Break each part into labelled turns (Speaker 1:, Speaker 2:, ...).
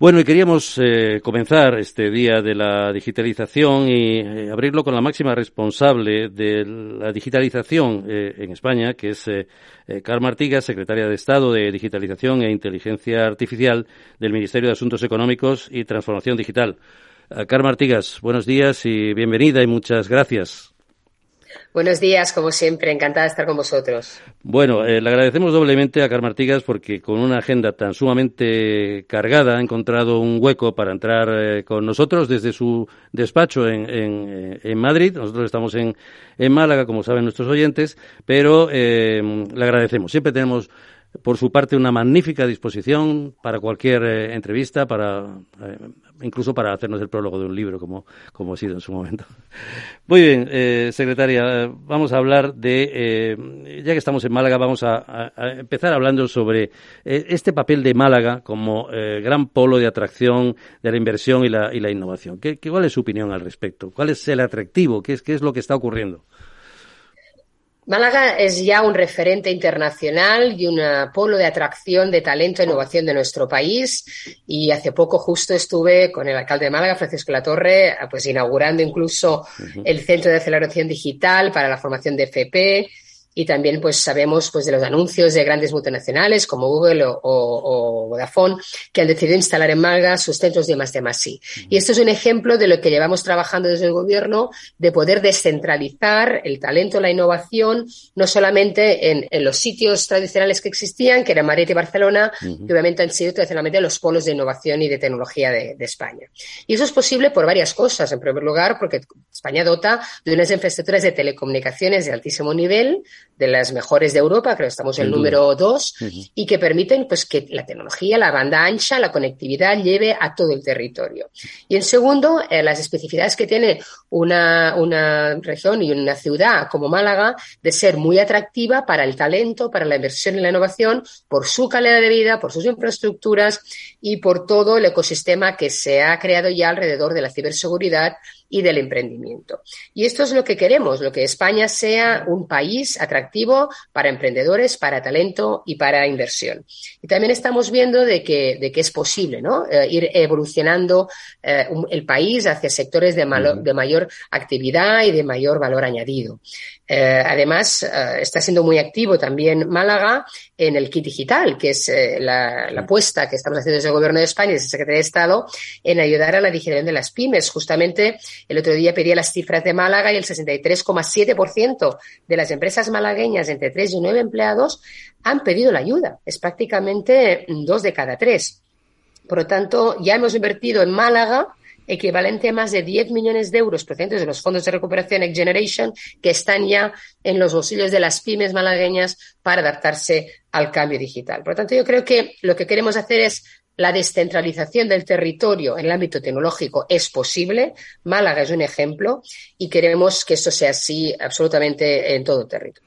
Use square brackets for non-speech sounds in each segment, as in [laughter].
Speaker 1: Bueno, y queríamos eh, comenzar este día de la digitalización y eh, abrirlo con la máxima responsable de la digitalización eh, en España, que es Carmen Artigas, secretaria de Estado de Digitalización e Inteligencia Artificial del Ministerio de Asuntos Económicos y Transformación Digital. Carmen Artigas, buenos días y bienvenida y muchas gracias.
Speaker 2: Buenos días, como siempre, encantada de estar con vosotros.
Speaker 1: Bueno, eh, le agradecemos doblemente a Carmen Artigas porque con una agenda tan sumamente cargada ha encontrado un hueco para entrar eh, con nosotros desde su despacho en, en Madrid. Nosotros estamos en, Málaga, como saben nuestros oyentes, pero eh, le agradecemos. Siempre tenemos por su parte una magnífica disposición para cualquier eh, entrevista, para eh, incluso para hacernos el prólogo de un libro, como, como ha sido en su momento. Muy bien, eh, secretaria, vamos a hablar de, ya que estamos en Málaga, vamos a, empezar hablando sobre este papel de Málaga como gran polo de atracción de la inversión y la, y la innovación. ¿Qué, ¿Cuál es su opinión al respecto? ¿Cuál es el atractivo? ¿Qué es, qué es lo que está ocurriendo?
Speaker 2: Málaga es ya un referente internacional y un polo de atracción de talento e innovación de nuestro país. Y hace poco justo estuve con el alcalde de Málaga, Francisco Latorre, pues inaugurando incluso el Centro de Aceleración Digital para la formación de FP y también pues sabemos pues de los anuncios de grandes multinacionales como Google o, Vodafone que han decidido instalar en Málaga sus centros de más de más Y esto es un ejemplo de lo que llevamos trabajando desde el gobierno de poder descentralizar el talento, la innovación, no solamente en, los sitios tradicionales que existían, que eran Madrid y Barcelona, que obviamente han sido tradicionalmente los polos de innovación y de tecnología de, de España. Y eso es posible por varias cosas. En primer lugar, porque España dota de unas infraestructuras de telecomunicaciones de altísimo nivel, de las mejores de Europa, creo que estamos en el número dos, y que permiten pues que la tecnología, la banda ancha, la conectividad lleve a todo el territorio. Y en segundo, eh, las especificidades que tiene una, una región y una ciudad como Málaga de ser muy atractiva para el talento, para la inversión y la innovación, por su calidad de vida, por sus infraestructuras y por todo el ecosistema que se ha creado ya alrededor de la ciberseguridad y del emprendimiento. Y esto es lo que queremos, lo que España sea un país atractivo para emprendedores, para talento y para inversión. Y también estamos viendo de que, de que es posible ¿no? Eh, ir evolucionando eh, el país hacia sectores de, de, mayor actividad y de mayor valor añadido. Eh, además, está siendo muy activo también Málaga en el kit digital, que es la, la, apuesta que estamos haciendo desde el Gobierno de España y desde el Secretaría de Estado en ayudar a la digitalización de las pymes, justamente el otro día pedía las cifras de Málaga y el 63,7% de las empresas malagueñas entre 3 y 9 empleados han pedido la ayuda. Es prácticamente dos de cada tres. Por lo tanto, ya hemos invertido en Málaga equivalente a más de 10 millones de euros procedentes de los fondos de recuperación Next Generation que están ya en los bolsillos de las pymes malagueñas para adaptarse al cambio digital. Por lo tanto, yo creo que lo que queremos hacer es la descentralización del territorio en el ámbito tecnológico es posible. Málaga es un ejemplo y queremos que esto sea así absolutamente en todo el territorio.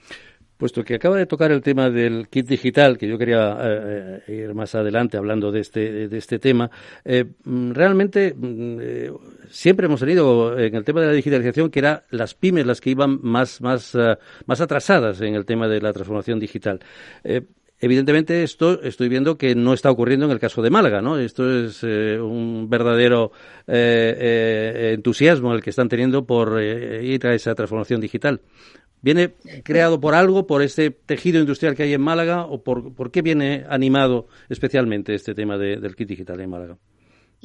Speaker 1: Puesto que acaba de tocar el tema del kit digital, que yo quería eh, eh, ir más adelante hablando de este, de este tema, eh, mm, realmente mm, siempre hemos tenido en el tema de la digitalización que eran las pymes las que iban más, más, más atrasadas en el tema de la transformación digital. Evidentemente, esto estoy viendo que no está ocurriendo en el caso de Málaga, ¿no? Esto es eh, un verdadero eh, eh, entusiasmo el que están teniendo por ir a esa transformación digital. ¿Viene creado por algo, por este tejido industrial que hay en Málaga, o por, por qué viene animado especialmente este tema del kit digital en Málaga?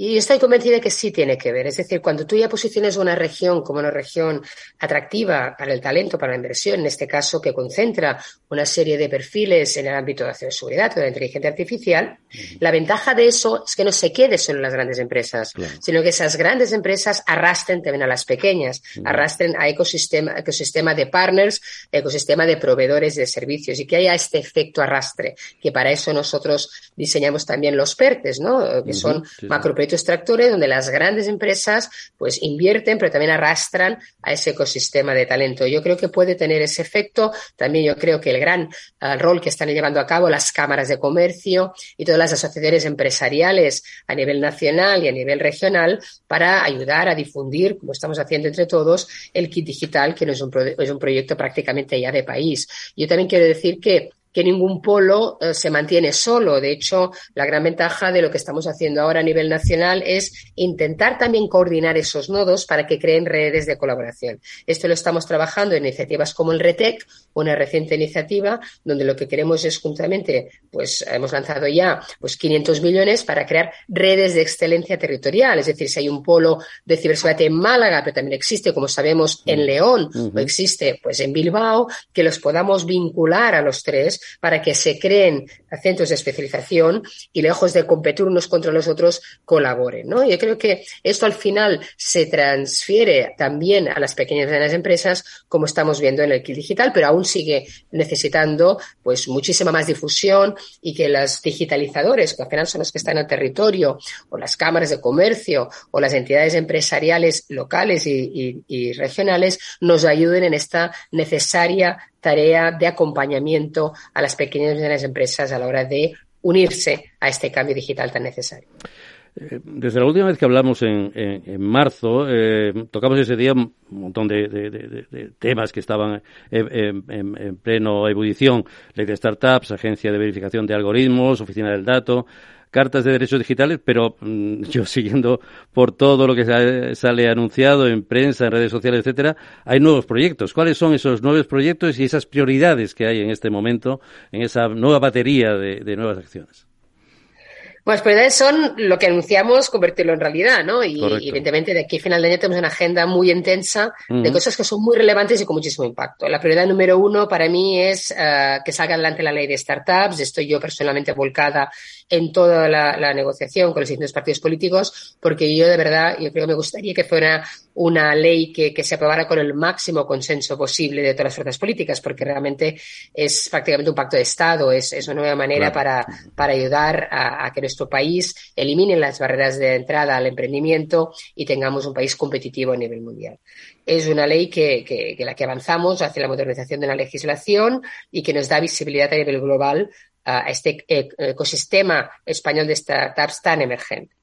Speaker 2: Y estoy convencida de que sí tiene que ver. Es decir, cuando tú ya posiciones una región como una región atractiva para el talento, para la inversión, en este caso que concentra una serie de perfiles en el ámbito de la ciberseguridad o de la inteligencia artificial, la ventaja de eso es que no se quede solo en las grandes empresas, sino que esas grandes empresas arrastren también a las pequeñas, arrastren a ecosistema, ecosistema de partners, ecosistema de proveedores de servicios y que haya este efecto arrastre, que para eso nosotros diseñamos también los PERTES, ¿no? que son macro extractores donde las grandes empresas pues invierten, pero también arrastran a ese ecosistema de talento. Yo creo que puede tener ese efecto. También yo creo que el gran ah, rol que están llevando a cabo las cámaras de comercio y todas las asociaciones empresariales a nivel nacional y a nivel regional para ayudar a difundir, como estamos haciendo entre todos, el kit digital, que no es un, es un proyecto prácticamente ya de país. Yo también quiero decir que que ningún polo eh, se mantiene solo. De hecho, la gran ventaja de lo que estamos haciendo ahora a nivel nacional es intentar también coordinar esos nodos para que creen redes de colaboración. Esto lo estamos trabajando en iniciativas como el RETEC, una reciente iniciativa donde lo que queremos es juntamente, pues hemos lanzado ya pues 500 millones para crear redes de excelencia territorial. Es decir, si hay un polo de ciberseguridad en Málaga, pero también existe, como sabemos, en León o existe pues en Bilbao, que los podamos vincular a los tres para que se creen centros de especialización y lejos de competir unos contra los otros, colaboren. ¿no? Yo creo que esto al final se transfiere también a las pequeñas y medianas empresas, como estamos viendo en el kit digital, pero aún sigue necesitando pues muchísima más difusión y que los digitalizadores, que al final son los que están en el territorio, o las cámaras de comercio, o las entidades empresariales locales y, y regionales, nos ayuden en esta necesaria tarea de acompañamiento a las pequeñas y medianas empresas a la hora de unirse a este cambio digital tan necesario.
Speaker 1: Eh, desde la última vez que hablamos en, marzo, eh, tocamos ese día un montón de, temas que estaban en, pleno ebullición. Ley de startups, agencia de verificación de algoritmos, oficina del dato, cartas de derechos digitales, pero mm, [laughs] yo siguiendo por todo lo que sale anunciado en prensa, en redes sociales, etcétera, hay nuevos proyectos. ¿Cuáles son esos nuevos proyectos y esas prioridades que hay en este momento en esa nueva batería de nuevas acciones?
Speaker 2: Pues prioridades son lo que anunciamos, convertirlo en realidad, ¿no? Y, evidentemente de aquí a final de año tenemos una agenda muy intensa de cosas que son muy relevantes y con muchísimo impacto. La prioridad número uno para mí es uh, que salga adelante la ley de startups. Estoy yo personalmente volcada en toda la, la negociación con los distintos partidos políticos, porque yo de verdad, yo creo que me gustaría que fuera una ley que, que, se aprobara con el máximo consenso posible de todas las fuerzas políticas, porque realmente es prácticamente un pacto de Estado, es, es una nueva manera para, para ayudar a, a, que nuestro país elimine las barreras de entrada al emprendimiento y tengamos un país competitivo a nivel mundial. Es una ley que, que, la que avanzamos hacia la modernización de la legislación y que nos da visibilidad a nivel global a este e, ecosistema español de startups tan emergente.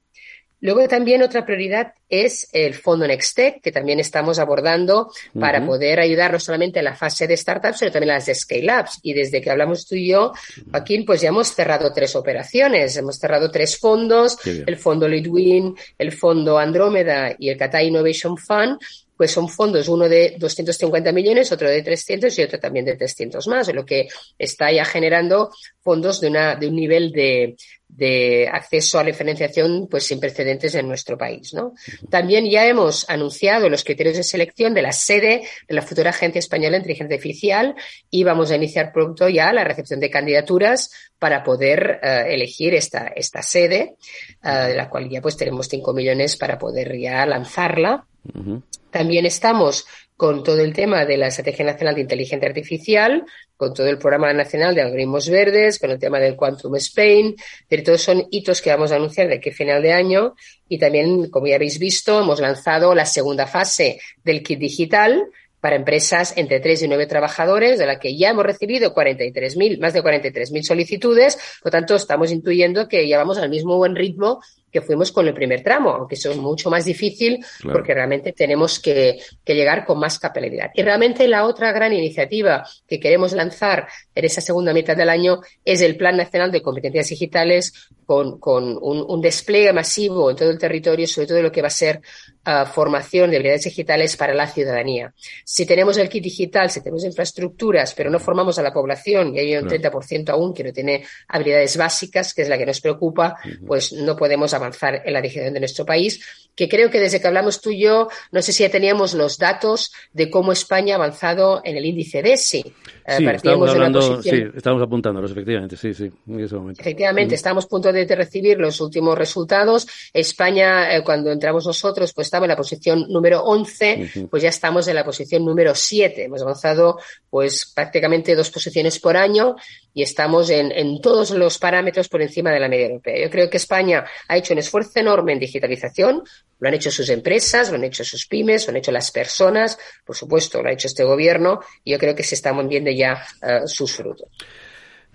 Speaker 2: Luego también otra prioridad es el fondo Nextec, que también estamos abordando para poder ayudar no solamente a la fase de startups, sino también a las de scale-ups. Y desde que hablamos tú y yo, Joaquín, pues ya hemos cerrado tres operaciones. Hemos cerrado tres fondos, el fondo Leadwin, el fondo Andrómeda y el Qatar Innovation Fund, pues son fondos, uno de 250 millones, otro de 300 y otro también de 300 más, lo que está ya generando fondos de, una, de un nivel de, de acceso a la financiación pues sin precedentes en nuestro país. ¿no? También ya hemos anunciado los criterios de selección de la sede de la futura Agencia Española de Inteligencia Artificial y vamos a iniciar pronto ya la recepción de candidaturas para poder uh, elegir esta, esta sede, uh, de la cual ya pues tenemos 5 millones para poder ya lanzarla. Uh -huh. También estamos con todo el tema de la Estrategia Nacional de Inteligencia Artificial, con todo el Programa Nacional de Algoritmos Verdes, con el tema del Quantum Spain, pero todos son hitos que vamos a anunciar de aquí a final de año. Y también, como ya habéis visto, hemos lanzado la segunda fase del kit digital, para empresas entre 3 y 9 trabajadores, de la que ya hemos recibido 43.000, más de 43.000 solicitudes. Por lo tanto, estamos intuyendo que ya vamos al mismo buen ritmo que fuimos con el primer tramo, aunque eso es mucho más difícil claro. porque realmente tenemos que, que, llegar con más capilaridad. Y realmente la otra gran iniciativa que queremos lanzar en esa segunda mitad del año es el Plan Nacional de Competencias Digitales con, con un, un, despliegue masivo en todo el territorio, sobre todo lo que va a ser uh, formación de habilidades digitales para la ciudadanía. Si tenemos el kit digital, si tenemos infraestructuras, pero no formamos a la población y hay un claro. 30% aún que no tiene habilidades básicas, que es la que nos preocupa, uh -huh. pues no podemos avanzar en la digitalización de nuestro país, que creo que desde que hablamos tú y yo, no sé si ya teníamos los datos de cómo España ha avanzado en el índice DESI.
Speaker 1: Sí, eh, estamos, hablando, posición... sí, estamos apuntándolos, efectivamente, sí, sí, en ese momento.
Speaker 2: Efectivamente, estamos a punto de, recibir los últimos resultados. España, eh, cuando entramos nosotros, pues estaba en la posición número 11, uh -huh. pues ya estamos en la posición número 7. Hemos avanzado, pues, prácticamente dos posiciones por año y estamos en, en todos los parámetros por encima de la media europea. Yo creo que España ha hecho un esfuerzo enorme en digitalización, lo han hecho sus empresas, lo han hecho sus pymes, lo han hecho las personas, por supuesto, lo ha hecho este gobierno y yo creo que se están viendo ya uh, sus frutos.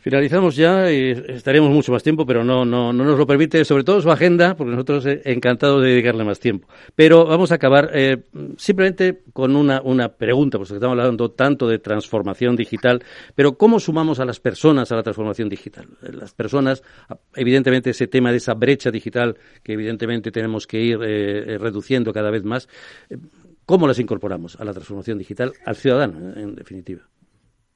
Speaker 1: Finalizamos ya y estaremos mucho más tiempo, pero no, no, no nos lo permite, sobre todo su agenda, porque nosotros eh, encantados de dedicarle más tiempo. Pero vamos a acabar eh, simplemente con una, una pregunta, porque estamos hablando tanto de transformación digital, pero ¿cómo sumamos a las personas a la transformación digital? Las personas, evidentemente, ese tema de esa brecha digital que evidentemente tenemos que ir eh, reduciendo cada vez más, ¿cómo las incorporamos a la transformación digital, al ciudadano, en definitiva?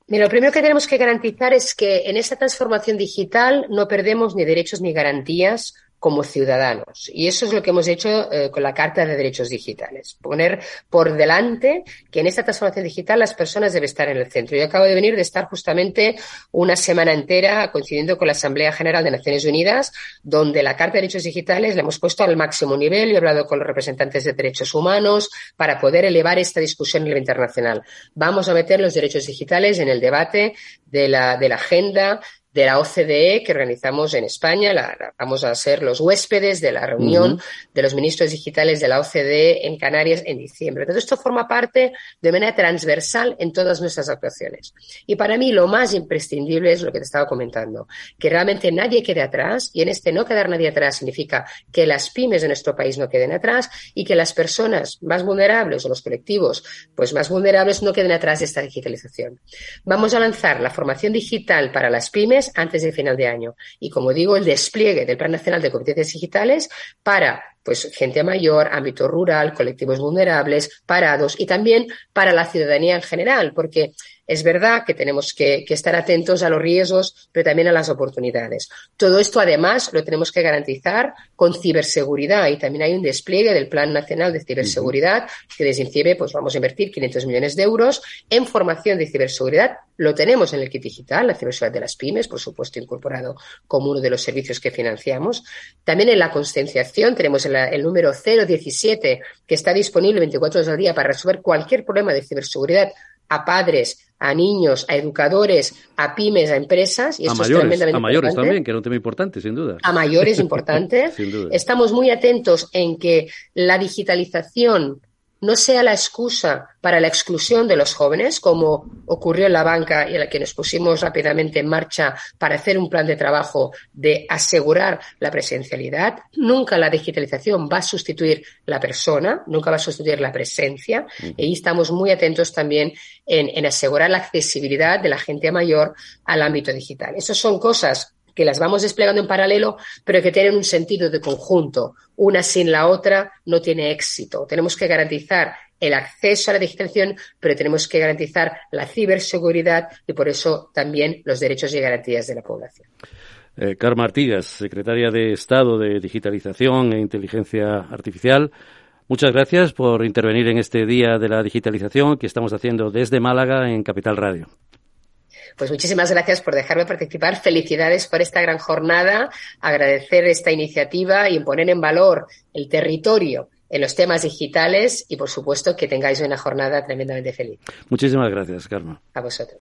Speaker 2: Mira, lo primero que tenemos que garantizar es que en esta transformación digital no perdemos ni derechos ni garantías como ciudadanos. Y eso es lo que hemos hecho eh, con la Carta de Derechos Digitales. Poner por delante que en esta transformación digital las personas deben estar en el centro. Yo acabo de venir de estar justamente una semana entera coincidiendo con la Asamblea General de Naciones Unidas, donde la Carta de Derechos Digitales la hemos puesto al máximo nivel. y he hablado con los representantes de derechos humanos para poder elevar esta discusión a nivel internacional. Vamos a meter los derechos digitales en el debate de la, de la agenda de la OCDE que organizamos en España. vamos a ser los huéspedes de la reunión de los ministros digitales de la OCDE en Canarias en diciembre. Entonces, esto forma parte de manera transversal en todas nuestras actuaciones. Y para mí lo más imprescindible es lo que te estaba comentando, que realmente nadie quede atrás y en este no quedar nadie atrás significa que las pymes de nuestro país no queden atrás y que las personas más vulnerables o los colectivos pues más vulnerables no queden atrás de esta digitalización. Vamos a lanzar la formación digital para las pymes antes del final de año. Y como digo, el despliegue del Plan Nacional de Competencias Digitales para pues gente mayor, ámbito rural, colectivos vulnerables, parados y también para la ciudadanía en general, porque es verdad que tenemos que, estar atentos a los riesgos, pero también a las oportunidades. Todo esto, además, lo tenemos que garantizar con ciberseguridad y también hay un despliegue del Plan Nacional de Ciberseguridad que desde INCIBE pues, vamos a invertir 500 millones de euros en formación de ciberseguridad. Lo tenemos en el kit digital, la ciberseguridad de las pymes, por supuesto, incorporado como uno de los servicios que financiamos. También en la concienciación tenemos el, el número 017 que está disponible 24 horas al día para resolver cualquier problema de ciberseguridad a padres, a niños, a educadores, a pymes, a empresas.
Speaker 1: Y a mayores, a mayores también, que era un tema importante, sin duda.
Speaker 2: A mayores, [laughs] importante. sin duda. Estamos muy atentos en que la digitalización no sea la excusa para la exclusión de los jóvenes, como ocurrió en la banca y en la que nos pusimos rápidamente en marcha para hacer un plan de trabajo de asegurar la presencialidad. Nunca la digitalización va a sustituir la persona, nunca va a sustituir la presencia. Y estamos muy atentos también en, en asegurar la accesibilidad de la gente mayor al ámbito digital. Esas son cosas que las vamos desplegando en paralelo, pero que tienen un sentido de conjunto. Una sin la otra no tiene éxito. Tenemos que garantizar el acceso a la digitalización, pero tenemos que garantizar la ciberseguridad y por eso también los derechos y garantías de la población.
Speaker 1: Eh, Carmen Artigas, secretaria de Estado de Digitalización e Inteligencia Artificial. Muchas gracias por intervenir en este Día de la Digitalización que estamos haciendo desde Málaga en Capital Radio.
Speaker 2: Pues muchísimas gracias por dejarme participar. Felicidades por esta gran jornada. Agradecer esta iniciativa y poner en valor el territorio en los temas digitales y, por supuesto, que tengáis una jornada tremendamente feliz.
Speaker 1: Muchísimas gracias, Carmen.
Speaker 2: A vosotros.